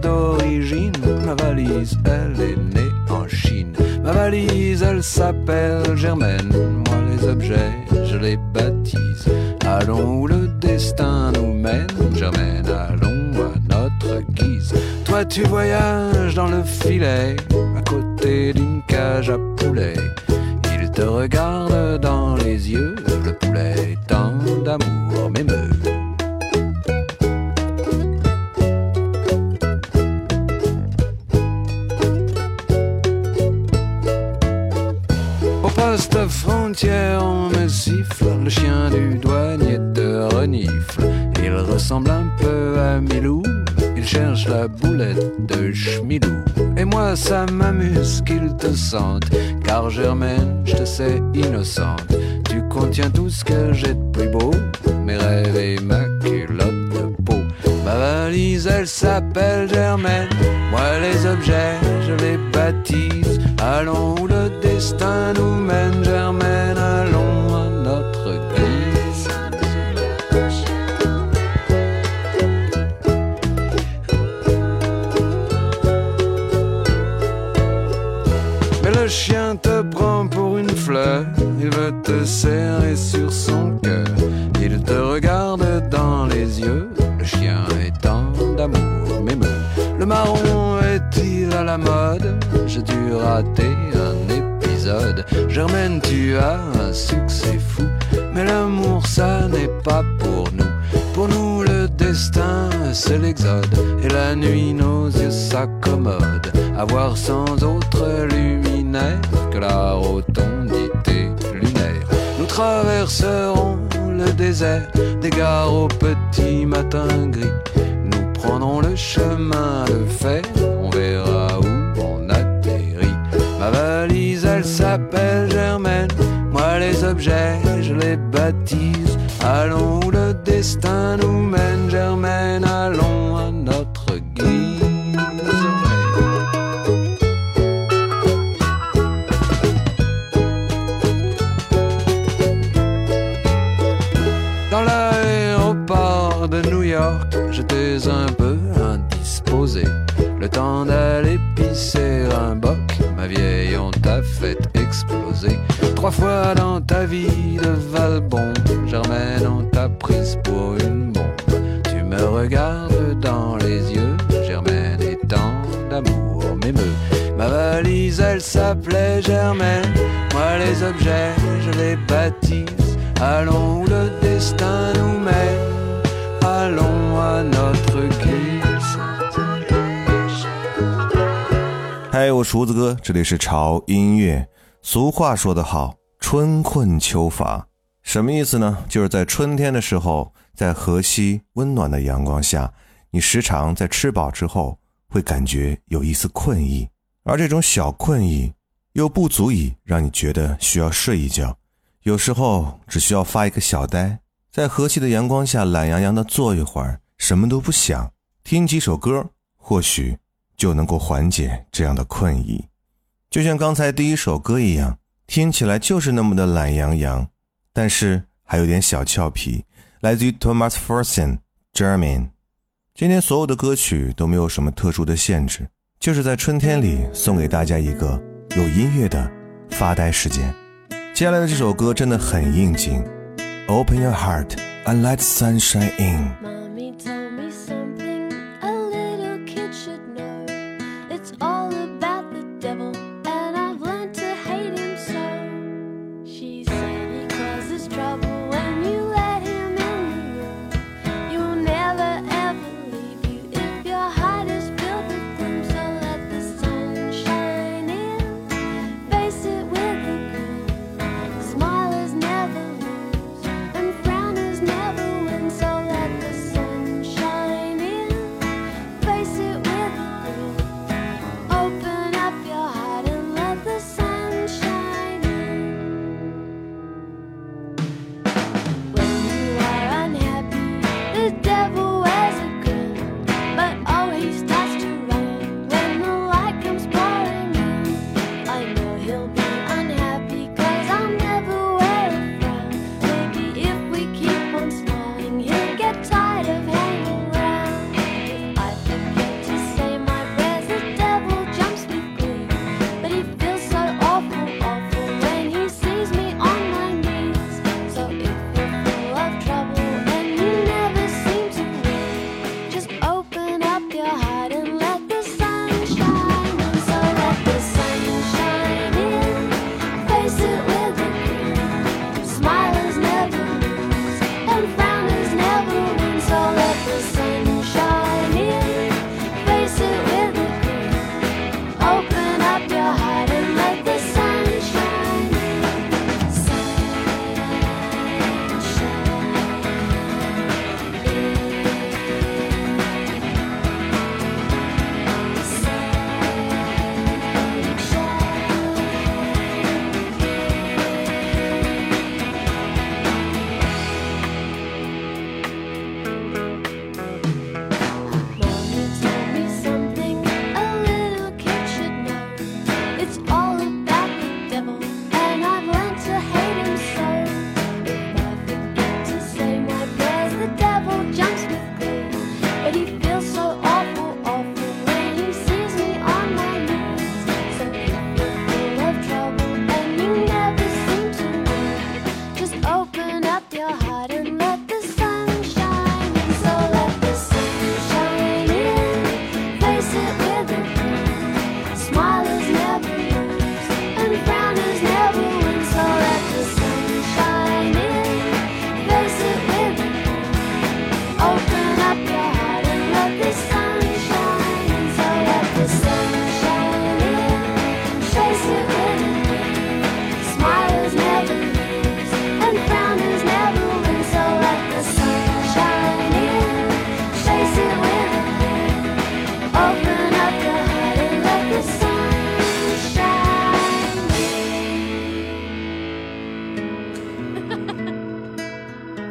D'origine, ma valise elle est née en Chine. Ma valise elle s'appelle Germaine, moi les objets je les baptise. Allons où le destin nous mène, Germaine, allons à notre guise. Toi tu voyages dans le filet, à côté d'une cage à poulet. Il te regarde dans les yeux, le poulet tant d'amour m'émeut. Poste frontière, on me siffle, le chien du douanier te renifle. Il ressemble un peu à Milou, il cherche la boulette de Schmilou. Et moi, ça m'amuse qu'il te sente, car Germaine, je te sais innocente. Tu contiens tout ce que j'ai de plus beau, mes rêves et ma culotte de peau. Ma valise, elle s'appelle Germaine. Moi, les objets, je les baptise. Allons où le está no manjo 这里是潮音乐。俗话说得好，春困秋乏，什么意思呢？就是在春天的时候，在河西温暖的阳光下，你时常在吃饱之后会感觉有一丝困意，而这种小困意又不足以让你觉得需要睡一觉，有时候只需要发一个小呆，在和煦的阳光下懒洋洋地坐一会儿，什么都不想，听几首歌，或许就能够缓解这样的困意。就像刚才第一首歌一样，听起来就是那么的懒洋洋，但是还有点小俏皮。来自于 Thomas Ferguson German。今天所有的歌曲都没有什么特殊的限制，就是在春天里送给大家一个有音乐的发呆时间。接下来的这首歌真的很应景，Open your heart and let sunshine in。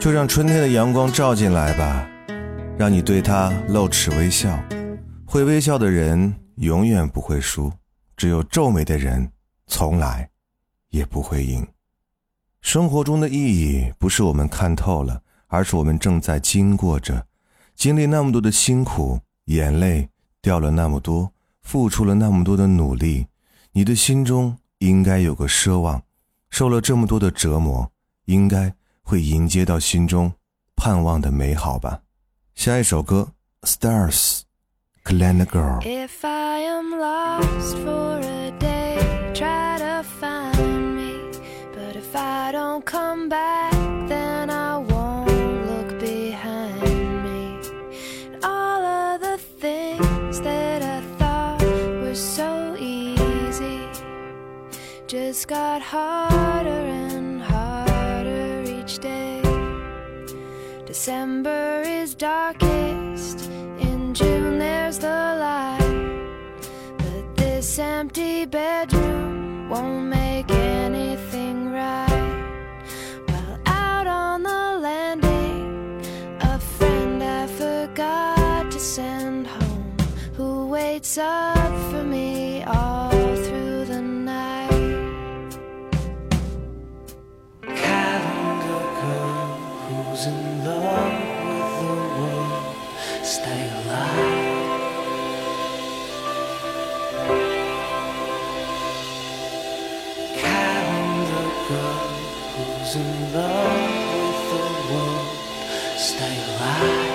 就让春天的阳光照进来吧，让你对他露齿微笑。会微笑的人永远不会输，只有皱眉的人从来也不会赢。生活中的意义不是我们看透了，而是我们正在经过着，经历那么多的辛苦，眼泪掉了那么多，付出了那么多的努力。你的心中应该有个奢望，受了这么多的折磨，应该。会迎接到心中盼望的美好吧。下一首歌《Stars》，Glen Girl。If I am lost for a day, try to find me. But if I don't come back, then I won't look behind me. All of the things that I thought were so easy just got hard. December is darkest, in June there's the light. But this empty bedroom won't make anything right. While out on the landing, a friend I forgot to send home who waits up alive.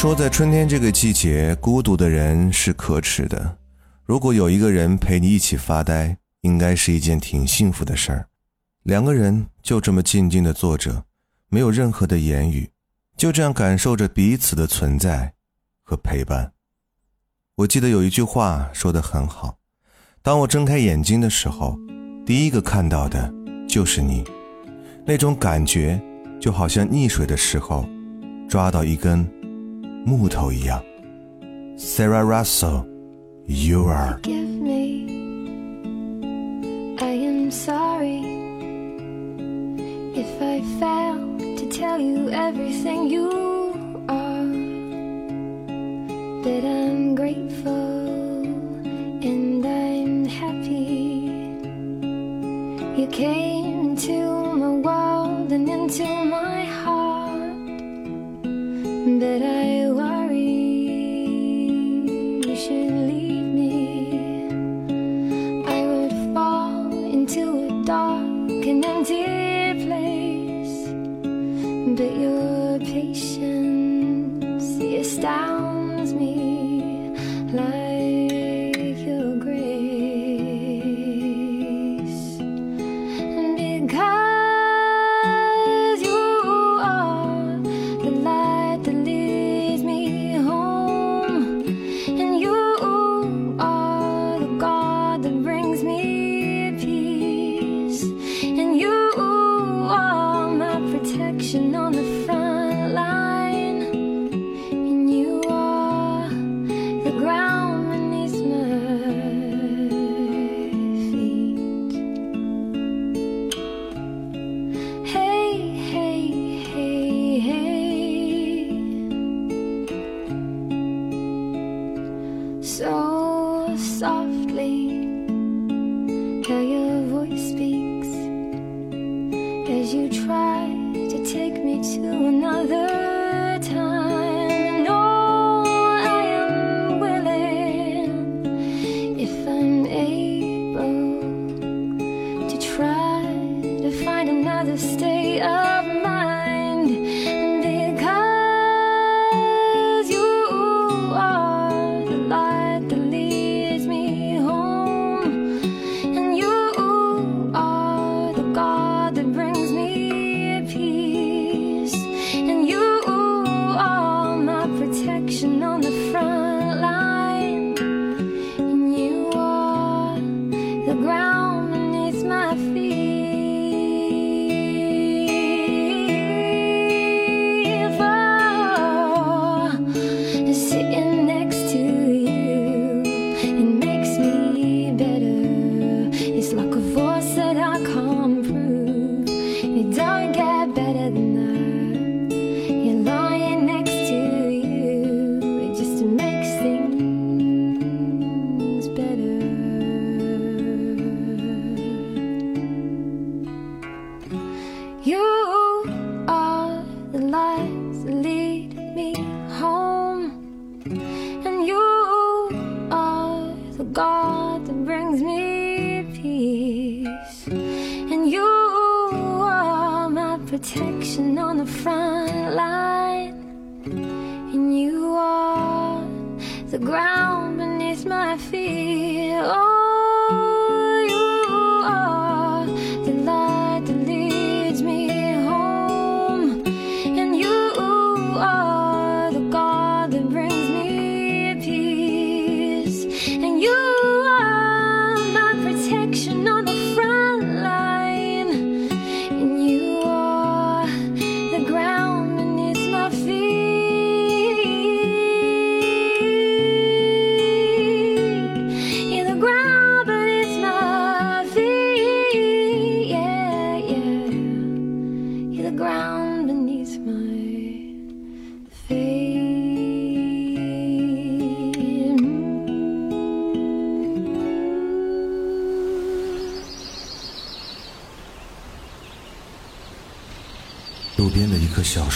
说，在春天这个季节，孤独的人是可耻的。如果有一个人陪你一起发呆，应该是一件挺幸福的事儿。两个人就这么静静的坐着，没有任何的言语，就这样感受着彼此的存在和陪伴。我记得有一句话说得很好：当我睁开眼睛的时候，第一个看到的就是你。那种感觉就好像溺水的时候抓到一根木头一样。Sarah Russell, you are. Forgive me. I am sorry if I failed to tell you everything you are. But I'm grateful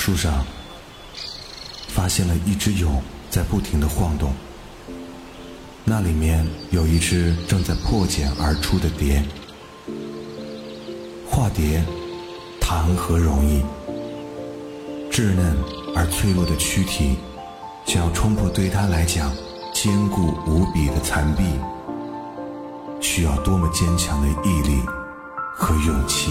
树上，发现了一只蛹在不停的晃动。那里面有一只正在破茧而出的蝶。化蝶，谈何容易？稚嫩而脆弱的躯体，想要冲破对他来讲坚固无比的残壁，需要多么坚强的毅力和勇气。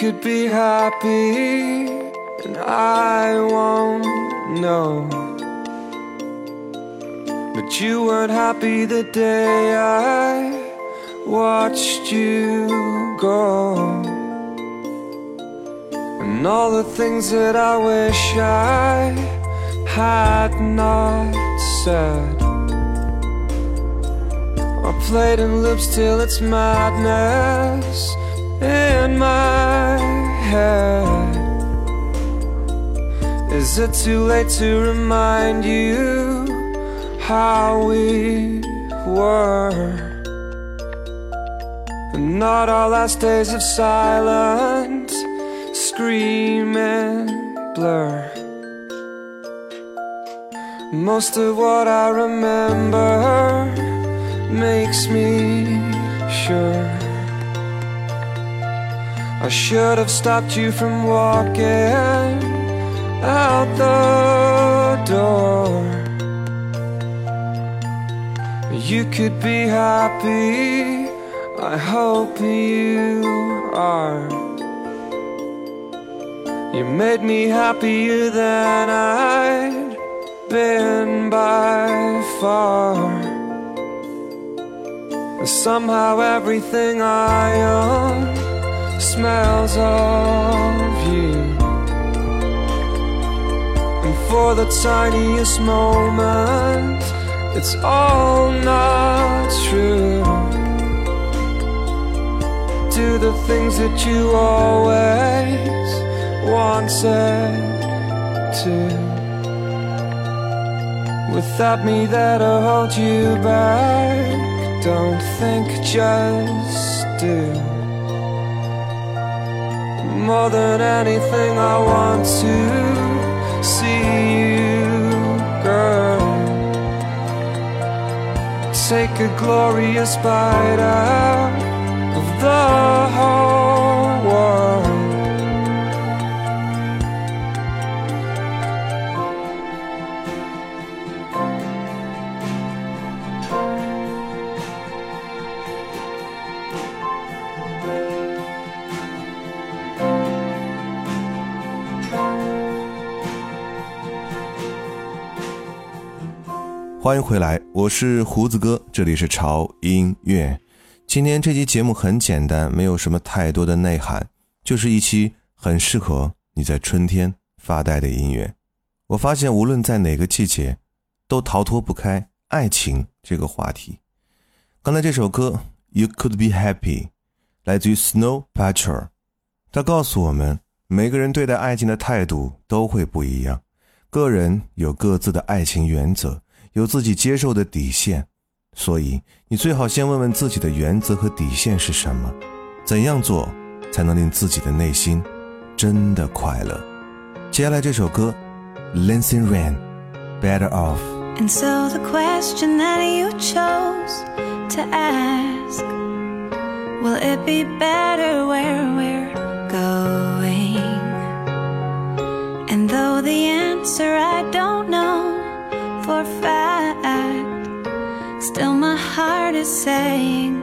Could be happy, and I won't know. But you weren't happy the day I watched you go. And all the things that I wish I had not said. I played in loops till it's madness in my head. Is it too late to remind you how we were? And not our last days of silence, scream and blur. Most of what I remember makes me sure. I should have stopped you from walking out the door. You could be happy, I hope you are. You made me happier than I'd been by far. Somehow everything I own smells of you. And for the tiniest moment, it's all not true. Do the things that you always wanted to. Without me that'll hold you back. Don't think, just do. More than anything, I want to see you, girl. Take a glorious bite out of the 欢迎回来，我是胡子哥，这里是潮音乐。今天这期节目很简单，没有什么太多的内涵，就是一期很适合你在春天发呆的音乐。我发现无论在哪个季节，都逃脱不开爱情这个话题。刚才这首歌《You Could Be Happy》来自于 Snow Patrol，它告诉我们，每个人对待爱情的态度都会不一样，个人有各自的爱情原则，有自己接受的底线，所以你最好先问问自己的原则和底线是什么，怎样做才能令自己的内心真的快乐。接下来这首歌，Lindsay Rain，《Better Off》。And so the question that you chose to ask Will it be better where we're going? And though the answer I don't know fact. Still, my heart is saying,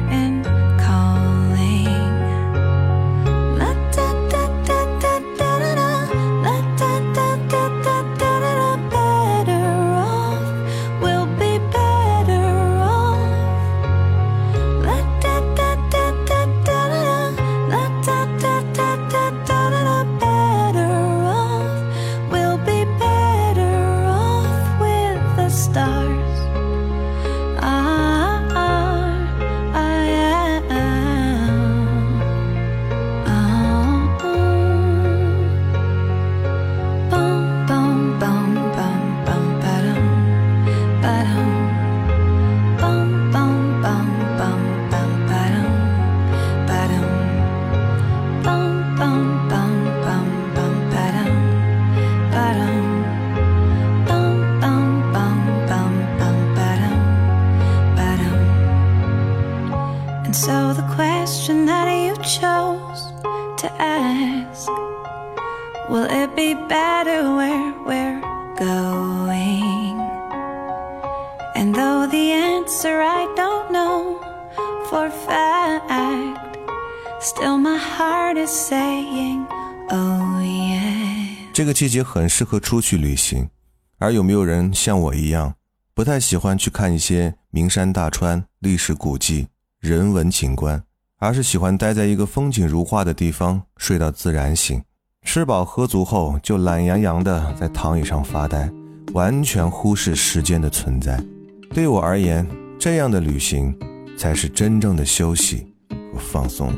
季节很适合出去旅行，而有没有人像我一样，不太喜欢去看一些名山大川、历史古迹、人文景观，而是喜欢待在一个风景如画的地方，睡到自然醒，吃饱喝足后就懒洋洋的在躺椅上发呆，完全忽视时间的存在。对我而言，这样的旅行才是真正的休息和放松。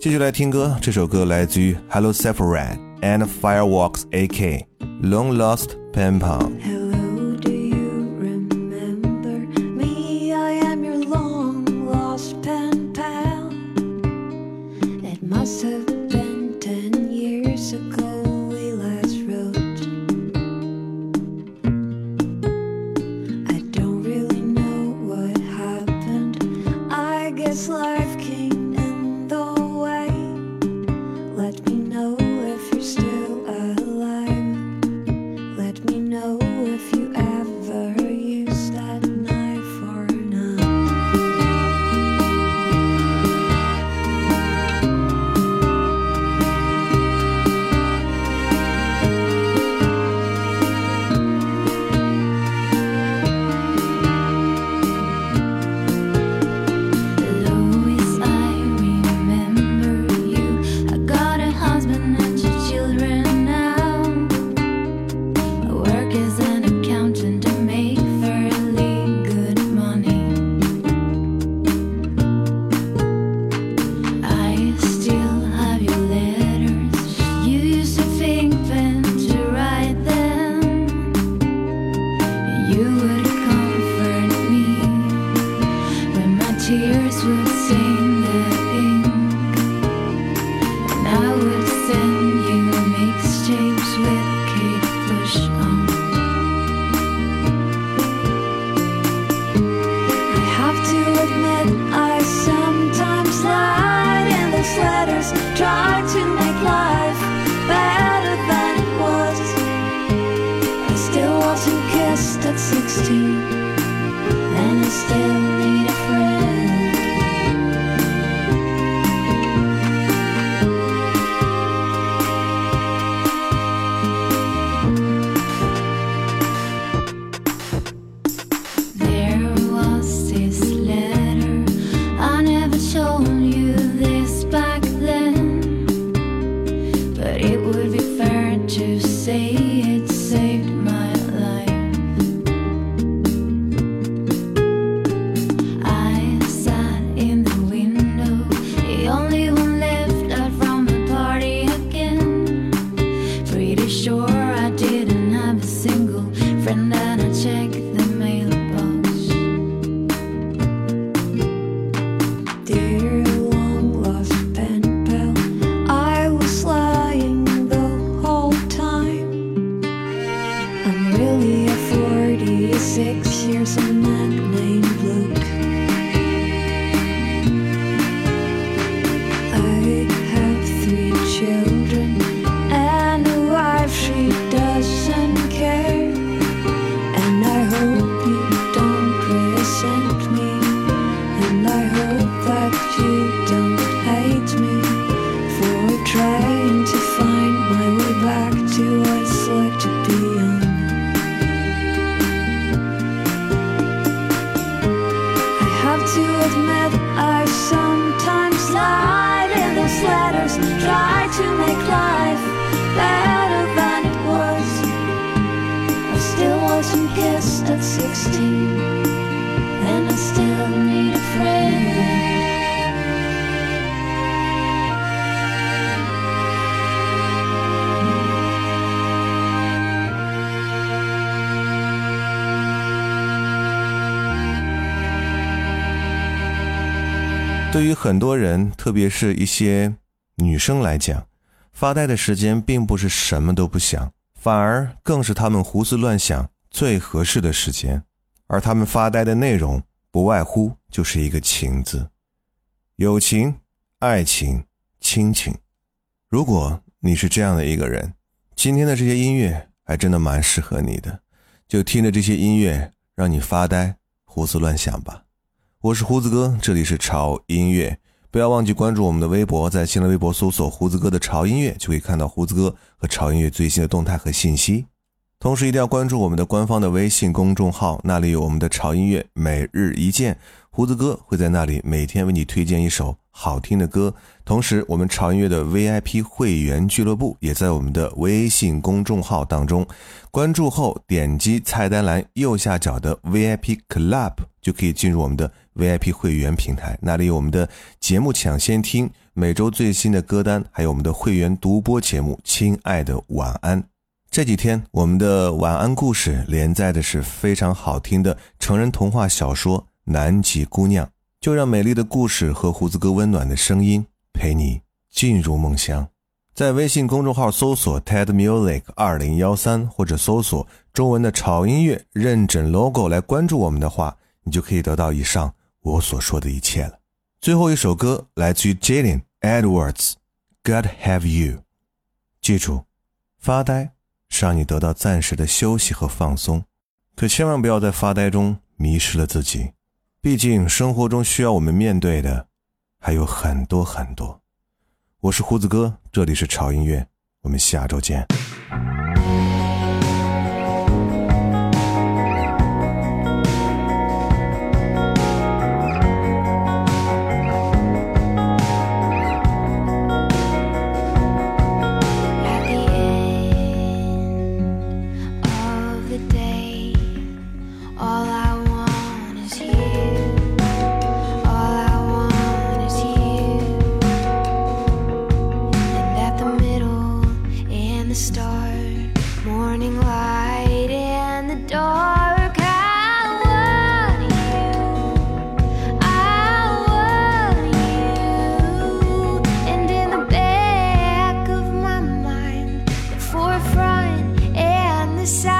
继续来听歌，这首歌来自于 Hello Sephiroth and Fireworks AK Long Lost Pen Pal。对于很多人，特别是一些女生来讲，发呆的时间并不是什么都不想，反而更是她们胡思乱想最合适的时间。而她们发呆的内容，不外乎就是一个“情”字，友情、爱情、亲情。如果你是这样的一个人，今天的这些音乐还真的蛮适合你的，就听着这些音乐，让你发呆、胡思乱想吧。我是胡子哥，这里是潮音乐，不要忘记关注我们的微博，在新浪微博搜索“胡子哥的潮音乐”，就可以看到胡子哥和潮音乐最新的动态和信息。同时，一定要关注我们的官方的微信公众号，那里有我们的潮音乐每日一见，胡子哥会在那里每天为你推荐一首好听的歌。同时，我们潮音乐的 VIP 会员俱乐部也在我们的微信公众号当中，关注后点击菜单栏右下角的 VIP Club，就可以进入我们的 VIP 会员平台，那里有我们的节目抢先听、每周最新的歌单，还有我们的会员独播节目《亲爱的晚安》。这几天，我们的晚安故事连载的是非常好听的成人童话小说《南极姑娘》，就让美丽的故事和胡子哥温暖的声音陪你进入梦乡。在微信公众号搜索 TED Music 二零幺三，或者搜索中文的潮音乐认准 logo 来关注我们的话，你就可以得到以上我所说的一切了。最后一首歌来自于 Jalen Edwards，God Have You。记住，发呆是让你得到暂时的休息和放松，可千万不要在发呆中迷失了自己。毕竟生活中需要我们面对的还有很多很多。我是胡子哥，这里是潮音乐，我们下周见。Side.